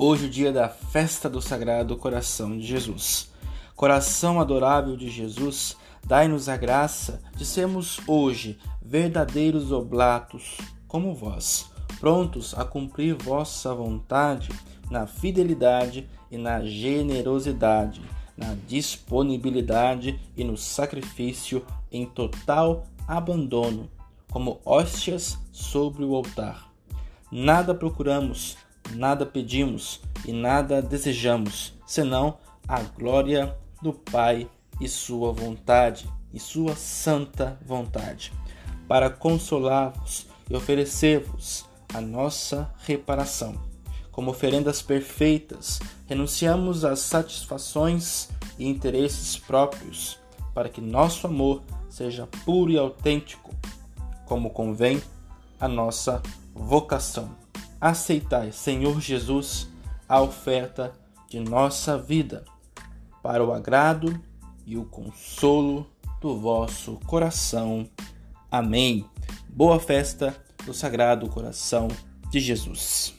Hoje, o dia da festa do Sagrado Coração de Jesus. Coração adorável de Jesus, dai-nos a graça de sermos hoje verdadeiros oblatos como vós, prontos a cumprir vossa vontade na fidelidade e na generosidade, na disponibilidade e no sacrifício em total abandono, como hóstias sobre o altar. Nada procuramos nada pedimos e nada desejamos, senão a glória do Pai e Sua vontade, e Sua santa vontade, para consolar-vos e oferecer-vos a nossa reparação. Como oferendas perfeitas, renunciamos às satisfações e interesses próprios, para que nosso amor seja puro e autêntico, como convém a nossa vocação aceitai, Senhor Jesus, a oferta de nossa vida, para o agrado e o consolo do vosso coração. Amém. Boa festa do Sagrado Coração de Jesus.